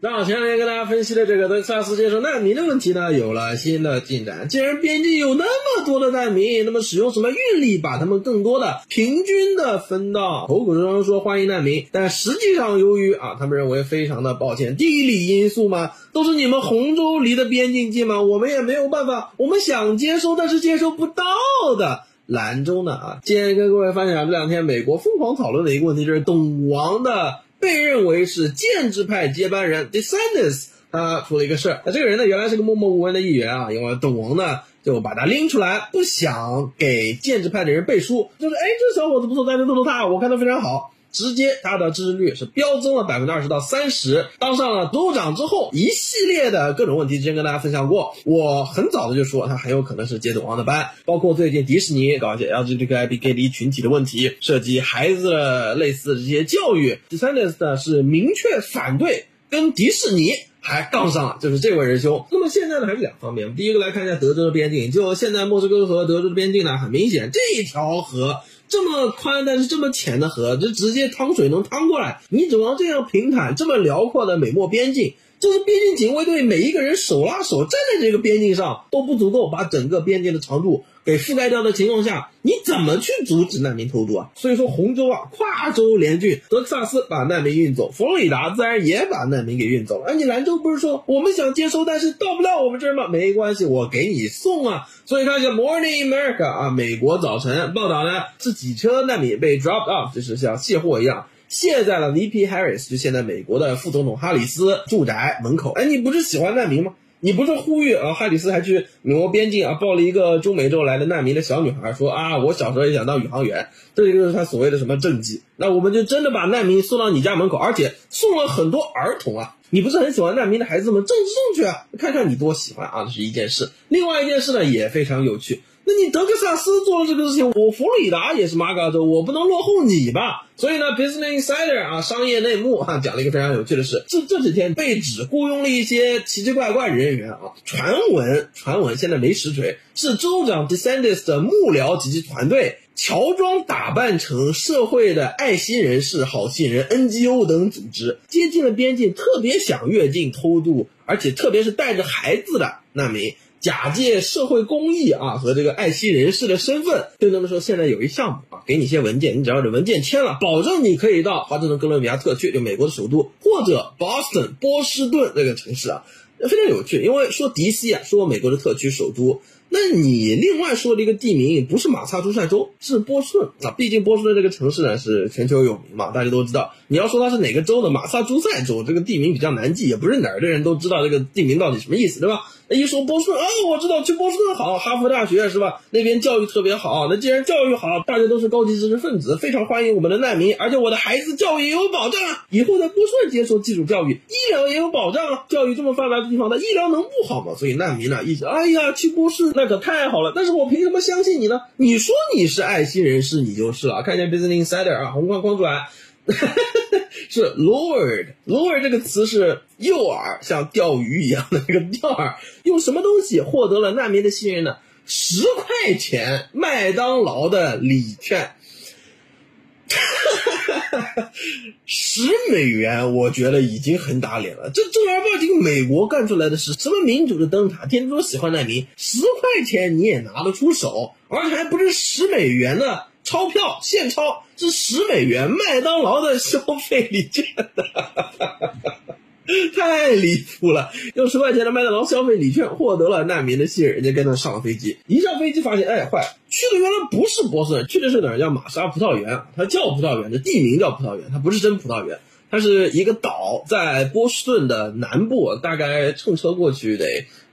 那前两天跟大家分析的这个德克萨斯接收难民的问题呢，有了新的进展。既然边境有那么多的难民，那么使用什么运力把他们更多的平均的分到口口声声说欢迎难民，但实际上由于啊，他们认为非常的抱歉，地理因素嘛，都是你们洪州离的边境近嘛，我们也没有办法，我们想接收但是接收不到的。兰州呢啊，今天跟各位分享这两天美国疯狂讨论的一个问题，就是董王的。被认为是建制派接班人 DeSantis，他出了一个事儿。那这个人呢，原来是个默默无闻的议员啊，因为董王呢就把他拎出来，不想给建制派的人背书，就是哎，这小伙子不错，大家都投他，我看他非常好。直接他的支持率是飙增了百分之二十到三十，当上了州长之后，一系列的各种问题，之前跟大家分享过。我很早的就说他很有可能是接董王的班，包括最近迪士尼搞一些 LGBTQ 群体的问题，涉及孩子类似的这些教育第三点呢是明确反对，跟迪士尼还杠上了，就是这位仁兄。那么现在呢还是两方面，第一个来看一下德州的边境，就现在莫斯科和德州的边境呢，很明显这条河。这么宽但是这么浅的河，就直接趟水能趟过来。你指望这样平坦、这么辽阔的美墨边境，就是边境警卫队每一个人手拉手站在这个边境上都不足够把整个边境的长度。给覆盖掉的情况下，你怎么去阻止难民偷渡啊？所以说，洪州啊，跨州联军，德克萨斯把难民运走，佛罗里达自然也把难民给运走了。而你兰州不是说我们想接收，但是到不了我们这儿吗？没关系，我给你送啊。所以看一下《Morning America》啊，美国早晨报道呢，是几车难民被 dropped off，就是像卸货一样，卸在了 VP Harris，就现在美国的副总统哈里斯住宅门口。哎，你不是喜欢难民吗？你不是呼吁啊？哈里斯还去美国边境啊，抱了一个中美洲来的难民的小女孩，说啊，我小时候也想当宇航员，这就是他所谓的什么政绩。那我们就真的把难民送到你家门口，而且送了很多儿童啊！你不是很喜欢难民的孩子吗？政治正确啊，看看你多喜欢啊，这是一件事。另外一件事呢，也非常有趣。那你德克萨斯做了这个事情，我佛罗里达也是马嘎州，我不能落后你吧？所以呢，Business Insider 啊，商业内幕啊，讲了一个非常有趣的事，这这几天被指雇佣了一些奇奇怪怪人员啊，传闻传闻现在没实锤，是州长 DeSantis 的幕僚及其团队乔装打扮成社会的爱心人士、好心人、NGO 等组织，接近了边境，特别想越境偷渡，而且特别是带着孩子的难民。假借社会公益啊和这个爱心人士的身份，对他们说，现在有一项目啊，给你一些文件，你只要这文件签了，保证你可以到华盛顿哥伦比亚特区，就美国的首都，或者 Boston 波士顿这个城市啊，非常有趣，因为说 DC 啊，说美国的特区首都。那你另外说的一个地名不是马萨诸塞州，是波士顿啊。毕竟波士顿这个城市呢是全球有名嘛，大家都知道。你要说它是哪个州的马萨诸塞州，这个地名比较难记，也不是哪儿的人都知道这个地名到底什么意思，对吧？一说波士顿啊，我知道去波士顿好，哈佛大学是吧？那边教育特别好。那既然教育好，大家都是高级知识分子，非常欢迎我们的难民，而且我的孩子教育也有保障啊，以后在波士顿接受基础教育，医疗也有保障啊。教育这么发达的地方，那医疗能不好吗？所以难民呢一直哎呀去波士。那可太好了，但是我凭什么相信你呢？你说你是爱心人士，你就是了。看见 Business Insider 啊，红框框出来，是 Lord，Lord 这个词是诱饵，像钓鱼一样的那个钓饵，用什么东西获得了难民的信任呢？十块钱麦当劳的礼券。十美元，我觉得已经很打脸了。这正儿八经美国干出来的是什么民主的灯塔？天天说喜欢难民，十块钱你也拿得出手，而且还不是十美元呢钞票现钞，是十美元麦当劳的消费礼券。太离谱了！用十块钱的麦当劳消费礼券获得了难民的信任，人家跟他上了飞机。一上飞机发现，哎，坏，去的原来不是波士顿，去的是哪儿？叫玛莎葡萄园。它叫葡萄园，这地名叫葡萄园，它不是真葡萄园，它是一个岛，在波士顿的南部，大概乘车过去得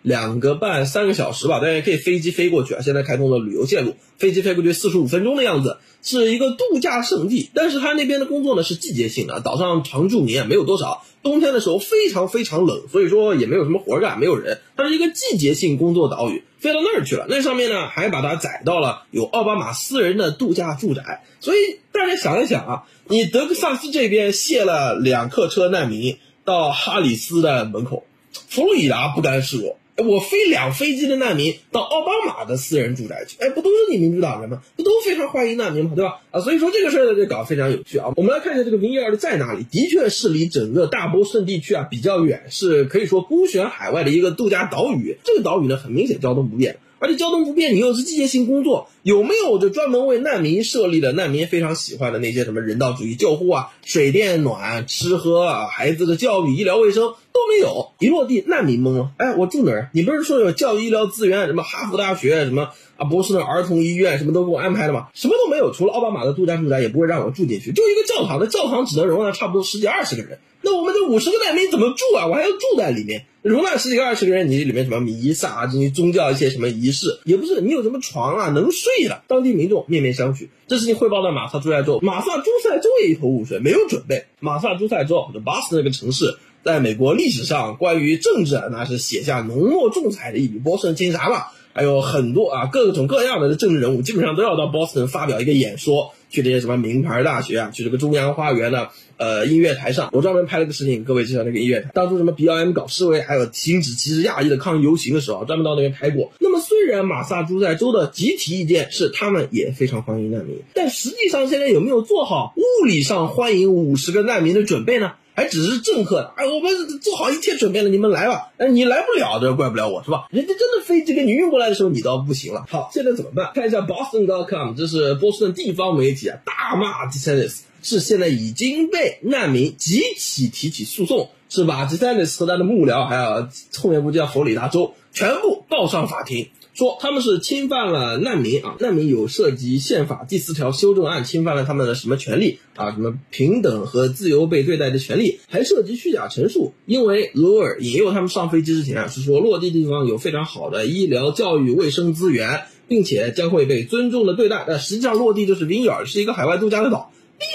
两个半三个小时吧。大家可以飞机飞过去啊，现在开通了旅游线路，飞机飞过去四十五分钟的样子。是一个度假胜地，但是他那边的工作呢是季节性的，岛上常住民也没有多少，冬天的时候非常非常冷，所以说也没有什么活干，没有人，它是一个季节性工作岛屿，飞到那儿去了，那上面呢还把它载到了有奥巴马私人的度假住宅，所以大家想一想啊，你德克萨斯这边卸了两客车难民到哈里斯的门口，佛罗里达不甘示弱。我飞两飞机的难民到奥巴马的私人住宅去，哎，不都是你民主党人吗？不都非常欢迎难民吗？对吧？啊，所以说这个事儿呢，就搞非常有趣啊。我们来看一下这个维尔在哪里，的确是离整个大波顺地区啊比较远，是可以说孤悬海外的一个度假岛屿。这个岛屿呢，很明显交通不便。而且交通不便，你又是季节性工作，有没有就专门为难民设立的难民非常喜欢的那些什么人道主义救护啊、水电暖、吃喝啊、孩子的教育、医疗卫生都没有？一落地，难民懵了。哎，我住哪儿？你不是说有教育医疗资源，什么哈佛大学，什么啊波士顿儿童医院，什么都给我安排了吗？什么都没有，除了奥巴马的度假住宅，也不会让我住进去。就一个教堂，的教堂只能容纳差不多十几二十个人。那我们这五十个难民怎么住啊？我还要住在里面，容纳十几个、二十个人，你里面什么弥撒、啊，这些宗教一些什么仪式，也不是你有什么床啊能睡的。当地民众面面相觑。这事情汇报到马萨诸塞州，马萨诸塞州也一头雾水，没有准备。马萨诸塞州巴斯那个城市，在美国历史上关于政治，那是写下浓墨重彩的一笔。波士顿金啥嘛，还有很多啊各种各样的政治人物，基本上都要到波士顿发表一个演说。去这些什么名牌大学啊，去这个中央花园的呃音乐台上，我专门拍了个视频，各位介绍那个音乐台。当初什么 BLM 搞示威，还有停止歧视亚裔的抗议游行的时候，专门到那边拍过。那么虽然马萨诸塞州的集体意见是他们也非常欢迎难民，但实际上现在有没有做好物理上欢迎五十个难民的准备呢？只是政客，哎，我们做好一切准备了，你们来吧。哎，你来不了，这怪不了我，是吧？人家真的飞机给你运过来的时候，你倒不行了。好，现在怎么办？看一下 Boston.com，这是波士顿地方媒体啊，大骂 DeSantis 是现在已经被难民集体提起诉讼，是把 DeSantis 和他的幕僚，还有后面估计叫佛罗里达州，全部告上法庭。说他们是侵犯了难民啊，难民有涉及宪法第四条修正案，侵犯了他们的什么权利啊？什么平等和自由被对待的权利，还涉及虚假陈述。因为罗尔引诱他们上飞机之前，是说落地地方有非常好的医疗、教育、卫生资源，并且将会被尊重的对待。但实际上落地就是维尔，是一个海外度假的岛，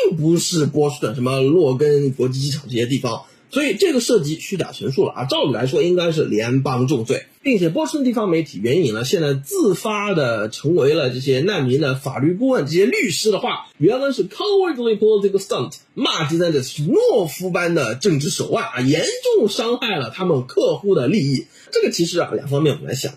并不是波士顿什么洛根国际机场这些地方。所以这个涉及虚假陈述了啊，照理来说应该是联邦重罪，并且波士顿地方媒体援引了现在自发的成为了这些难民的法律顾问这些律师的话，原文是 cowardly political stunt，骂第三者是懦夫般的政治手腕啊，严重伤害了他们客户的利益。这个其实啊两方面我们来想，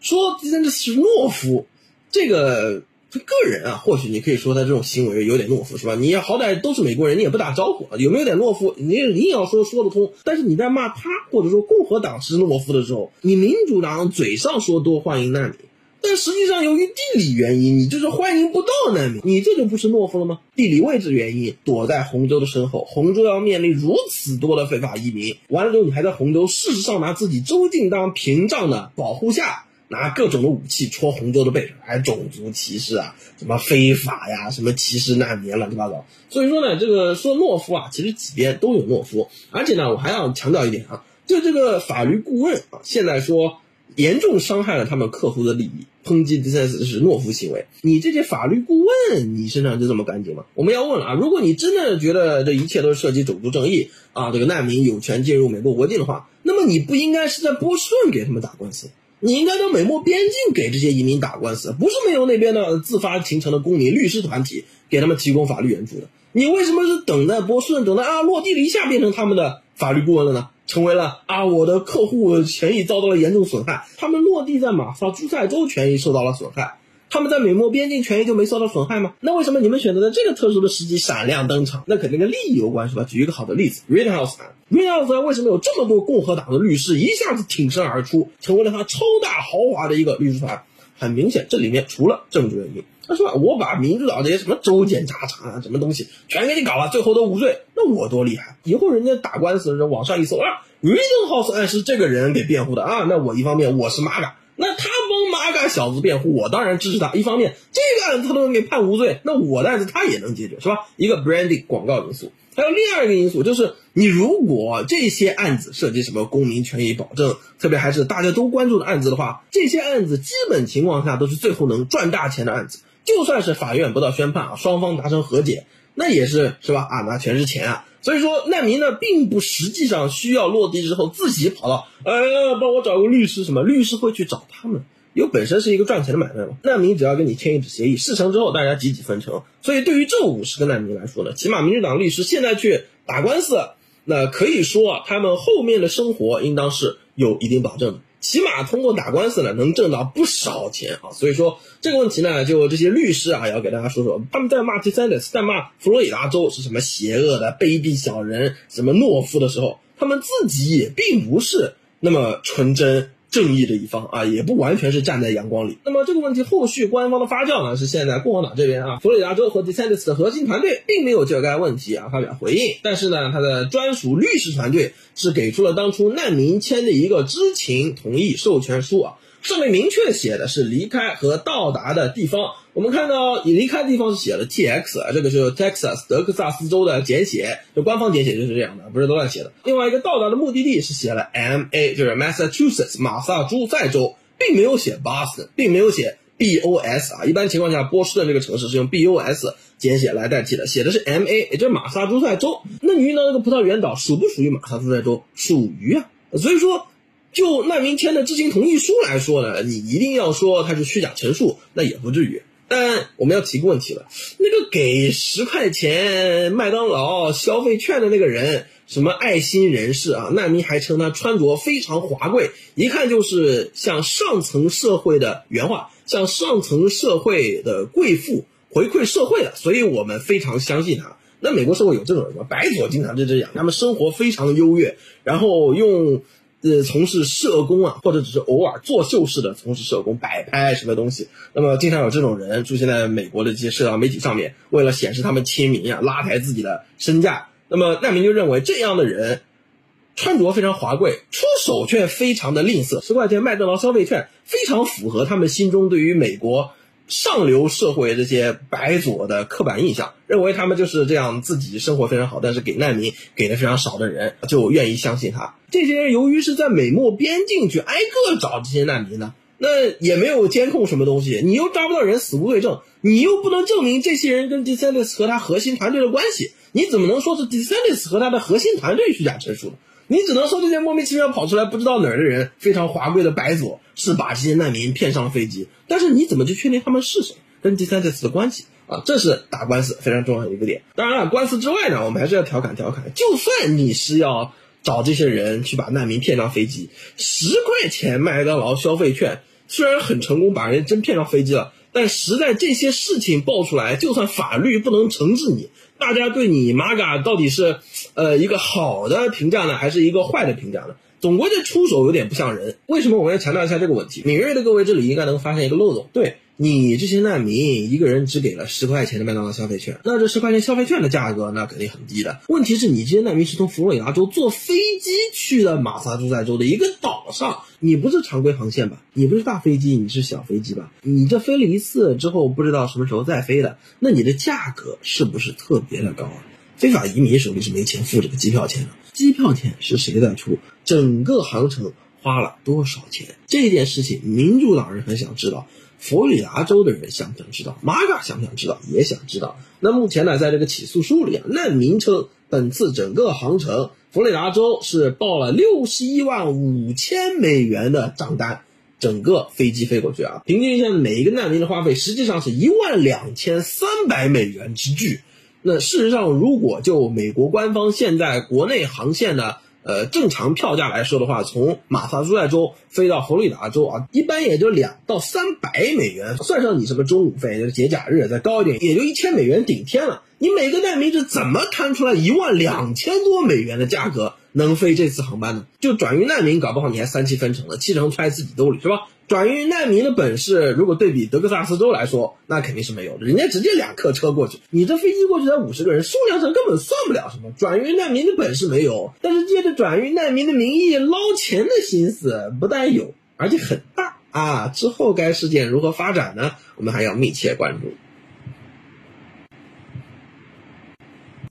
说第三者是懦夫，这个。他个人啊，或许你可以说他这种行为有点懦夫，是吧？你好歹都是美国人，你也不打招呼，有没有点懦夫？你硬要说说得通。但是你在骂他或者说共和党是懦夫的时候，你民主党嘴上说多欢迎难民，但实际上由于地理原因，你就是欢迎不到难民，你这就不是懦夫了吗？地理位置原因，躲在红州的身后，红州要面临如此多的非法移民，完了之后你还在红州，事实上拿自己州境当屏障的保护下。拿各种的武器戳红州的背，哎种族歧视啊，什么非法呀，什么歧视难民，乱七八糟。所以说呢，这个说懦夫啊，其实几边都有懦夫。而且呢，我还要强调一点啊，就这个法律顾问啊，现在说严重伤害了他们客户的利益，抨击第三次是懦夫行为。你这些法律顾问，你身上就这么干净吗？我们要问了啊，如果你真的觉得这一切都是涉及种族正义啊，这个难民有权进入美国国境的话，那么你不应该是在波士顿给他们打官司。你应该到美墨边境给这些移民打官司，不是没有那边的自发形成的公民律师团体给他们提供法律援助的。你为什么是等在波士顿，等到啊落地了一下变成他们的法律顾问了呢？成为了啊我的客户权益遭到了严重损害，他们落地在马萨诸塞州权益受到了损害。他们在美墨边境权益就没受到损害吗？那为什么你们选择在这个特殊的时机闪亮登场？那肯定跟利益有关，是吧？举一个好的例子，Rittenhouse，Rittenhouse 为什么有这么多共和党的律师一下子挺身而出，成为了他超大豪华的一个律师团？很明显，这里面除了政治原因，他说我把民主党这些什么州检察长啊，什么东西全给你搞了，最后都无罪，那我多厉害！以后人家打官司的时候，网上一搜啊，Rittenhouse 案是这个人给辩护的啊，那我一方面我是 MAGA。那他帮马嘎小子辩护，我当然支持他。一方面，这个案子他都能给判无罪，那我的案子他也能解决，是吧？一个 branding 广告因素，还有另外一个因素就是，你如果这些案子涉及什么公民权益保证，特别还是大家都关注的案子的话，这些案子基本情况下都是最后能赚大钱的案子。就算是法院不到宣判啊，双方达成和解，那也是是吧？啊，那全是钱啊。所以说，难民呢，并不实际上需要落地之后自己跑到，哎呀，帮我找个律师什么？律师会去找他们，因为本身是一个赚钱的买卖嘛。难民只要跟你签一纸协议，事成之后大家几几分成。所以对于这五十个难民来说呢，起码民主党律师现在去打官司，那可以说啊，他们后面的生活应当是有一定保证的。起码通过打官司呢，能挣到不少钱啊。所以说这个问题呢，就这些律师啊，要给大家说说，他们在骂 d e s a n t s 在骂佛罗里达州是什么邪恶的卑鄙小人，什么懦夫的时候，他们自己也并不是那么纯真。正义的一方啊，也不完全是站在阳光里。那么这个问题后续官方的发酵呢，是现在共和党这边啊，佛罗里达州和 DeSantis 的核心团队并没有就该问题啊发表回应，但是呢，他的专属律师团队是给出了当初难民签的一个知情同意授权书啊。上面明确写的是离开和到达的地方。我们看到你离开的地方是写了 T X 啊，这个是 Texas 德克萨斯州的简写，就官方简写就是这样的，不是都乱写的。另外一个到达的目的地是写了 M A，就是 Massachusetts 马萨诸塞州，并没有写 Boston，并没有写 B O S 啊。一般情况下，波士顿这个城市是用 B O S 简写来代替的，写的是 M A，也就是马萨诸塞州。那你遇到那个葡萄园岛属不属于马萨诸塞州？属于啊，所以说。就难民签的知情同意书来说呢，你一定要说它是虚假陈述，那也不至于。但我们要提个问题了，那个给十块钱麦当劳消费券的那个人，什么爱心人士啊？难民还称他穿着非常华贵，一看就是像上层社会的原话，像上层社会的贵妇回馈社会的，所以我们非常相信他。那美国社会有这种人吗？白左经常就这样，他们生活非常优越，然后用。呃，从事社工啊，或者只是偶尔作秀式的从事社工、摆拍什么东西，那么经常有这种人出现在美国的这些社交媒体上面，为了显示他们亲民啊，拉抬自己的身价。那么难民就认为这样的人穿着非常华贵，出手却非常的吝啬，十块钱麦当劳消费券非常符合他们心中对于美国。上流社会这些白左的刻板印象，认为他们就是这样，自己生活非常好，但是给难民给的非常少的人，就愿意相信他。这些人由于是在美墨边境去挨个找这些难民呢，那也没有监控什么东西，你又抓不到人，死无对证，你又不能证明这些人跟 DeSantis 和他核心团队的关系，你怎么能说是 DeSantis 和他的核心团队虚假陈述呢？你只能说这些莫名其妙跑出来不知道哪儿的人，非常华贵的白左是把这些难民骗上了飞机，但是你怎么去确定他们是谁，跟第三次的关系啊？这是打官司非常重要的一个点。当然了，官司之外呢，我们还是要调侃调侃。就算你是要找这些人去把难民骗上飞机，十块钱麦当劳消费券虽然很成功把人真骗上飞机了，但实在这些事情爆出来，就算法律不能惩治你。大家对你玛嘎到底是，呃，一个好的评价呢，还是一个坏的评价呢？总归这出手有点不像人。为什么我要强调一下这个问题？敏锐的各位这里应该能发现一个漏洞。对你这些难民，一个人只给了十块钱的麦当劳消费券，那这十块钱消费券的价格那肯定很低的。问题是你这些难民是从佛罗里达州坐飞机去的马萨诸塞州的一个岛上，你不是常规航线吧？你不是大飞机，你是小飞机吧？你这飞了一次之后，不知道什么时候再飞的，那你的价格是不是特别的高啊？非法移民手里是没钱付这个机票钱的，机票钱是谁在出？整个航程花了多少钱？这件事情，民主党人很想知道，佛罗里达州的人想不想知道？玛嘎想不想知道？也想知道。那目前呢，在这个起诉书里啊，难民称本次整个航程，佛罗里达州是报了六十一万五千美元的账单，整个飞机飞过去啊，平均一下每一个难民的花费实际上是一万两千三百美元之巨。那事实上，如果就美国官方现在国内航线的呃正常票价来说的话，从马萨诸塞州飞到佛罗里达州啊，一般也就两到三百美元，算上你什么中午费、就是节假日再高一点，也就一千美元顶天了。你每个难民是怎么摊出来一万两千多美元的价格能飞这次航班呢？就转运难民，搞不好你还三七分成了，七成揣自己兜里是吧？转运难民的本事，如果对比德克萨斯州来说，那肯定是没有的。人家直接两客车过去，你这飞机过去才五十个人，数量上根本算不了什么。转运难民的本事没有，但是借着转运难民的名义捞钱的心思不但有，而且很大啊！之后该事件如何发展呢？我们还要密切关注。